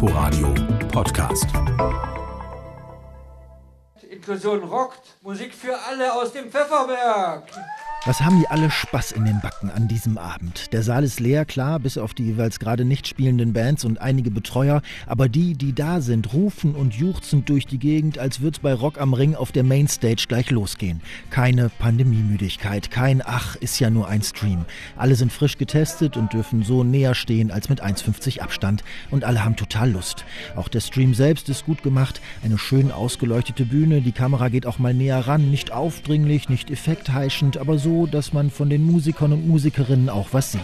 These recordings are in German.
Inforadio Podcast. Inklusion rockt. Musik für alle aus dem Pfefferberg. Was haben die alle Spaß in den Backen an diesem Abend? Der Saal ist leer, klar, bis auf die jeweils gerade nicht spielenden Bands und einige Betreuer, aber die, die da sind, rufen und juchzen durch die Gegend, als wird's bei Rock am Ring auf der Mainstage gleich losgehen. Keine Pandemiemüdigkeit, kein Ach, ist ja nur ein Stream. Alle sind frisch getestet und dürfen so näher stehen als mit 1,50 Abstand und alle haben total Lust. Auch der Stream selbst ist gut gemacht, eine schön ausgeleuchtete Bühne, die Kamera geht auch mal näher ran, nicht aufdringlich, nicht effektheischend, aber so dass man von den Musikern und Musikerinnen auch was sieht.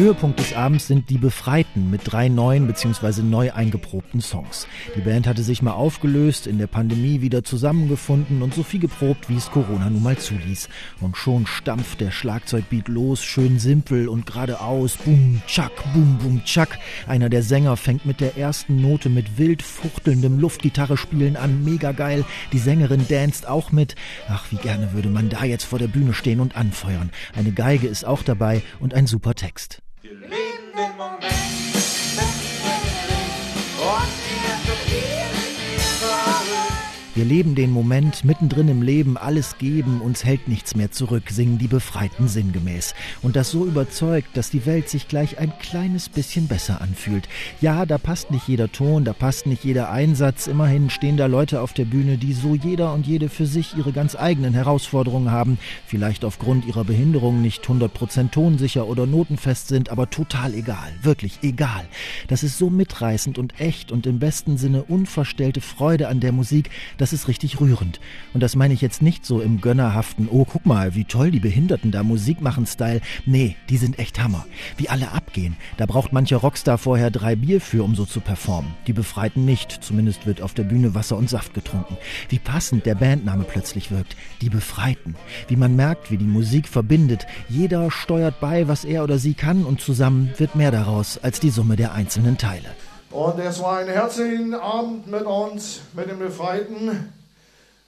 Höhepunkt des Abends sind die Befreiten mit drei neuen bzw. neu eingeprobten Songs. Die Band hatte sich mal aufgelöst, in der Pandemie wieder zusammengefunden und so viel geprobt, wie es Corona nun mal zuließ. Und schon stampft der Schlagzeugbeat los, schön simpel und geradeaus. Boom, tschak, boom, boom, tschak. Einer der Sänger fängt mit der ersten Note mit wild fuchtelndem Luftgitarre spielen an. Mega geil. Die Sängerin danst auch mit. Ach, wie gerne würde man da jetzt vor der Bühne stehen und anfeuern. Eine Geige ist auch dabei und ein super Text. Wir leben den Moment. Wir leben den Moment, mittendrin im Leben, alles geben, uns hält nichts mehr zurück, singen die Befreiten sinngemäß. Und das so überzeugt, dass die Welt sich gleich ein kleines bisschen besser anfühlt. Ja, da passt nicht jeder Ton, da passt nicht jeder Einsatz. Immerhin stehen da Leute auf der Bühne, die so jeder und jede für sich ihre ganz eigenen Herausforderungen haben. Vielleicht aufgrund ihrer Behinderung nicht 100% tonsicher oder notenfest sind, aber total egal. Wirklich egal. Das ist so mitreißend und echt und im besten Sinne unverstellte Freude an der Musik, dass das ist richtig rührend. Und das meine ich jetzt nicht so im gönnerhaften, oh, guck mal, wie toll die Behinderten da Musik machen Style. Nee, die sind echt Hammer. Wie alle abgehen. Da braucht mancher Rockstar vorher drei Bier für, um so zu performen. Die Befreiten nicht. Zumindest wird auf der Bühne Wasser und Saft getrunken. Wie passend der Bandname plötzlich wirkt. Die Befreiten. Wie man merkt, wie die Musik verbindet. Jeder steuert bei, was er oder sie kann und zusammen wird mehr daraus als die Summe der einzelnen Teile. Und es war ein herzlichen Abend mit uns, mit den Befreiten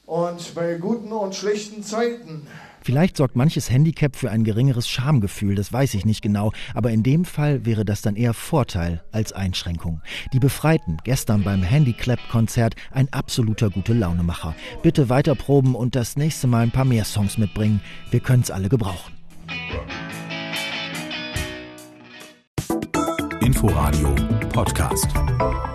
und bei guten und schlechten Zeiten. Vielleicht sorgt manches Handicap für ein geringeres Schamgefühl, das weiß ich nicht genau, aber in dem Fall wäre das dann eher Vorteil als Einschränkung. Die Befreiten, gestern beim Handiclap-Konzert, ein absoluter gute Launemacher. Bitte weiter proben und das nächste Mal ein paar mehr Songs mitbringen. Wir können es alle gebrauchen. Inforadio Podcast.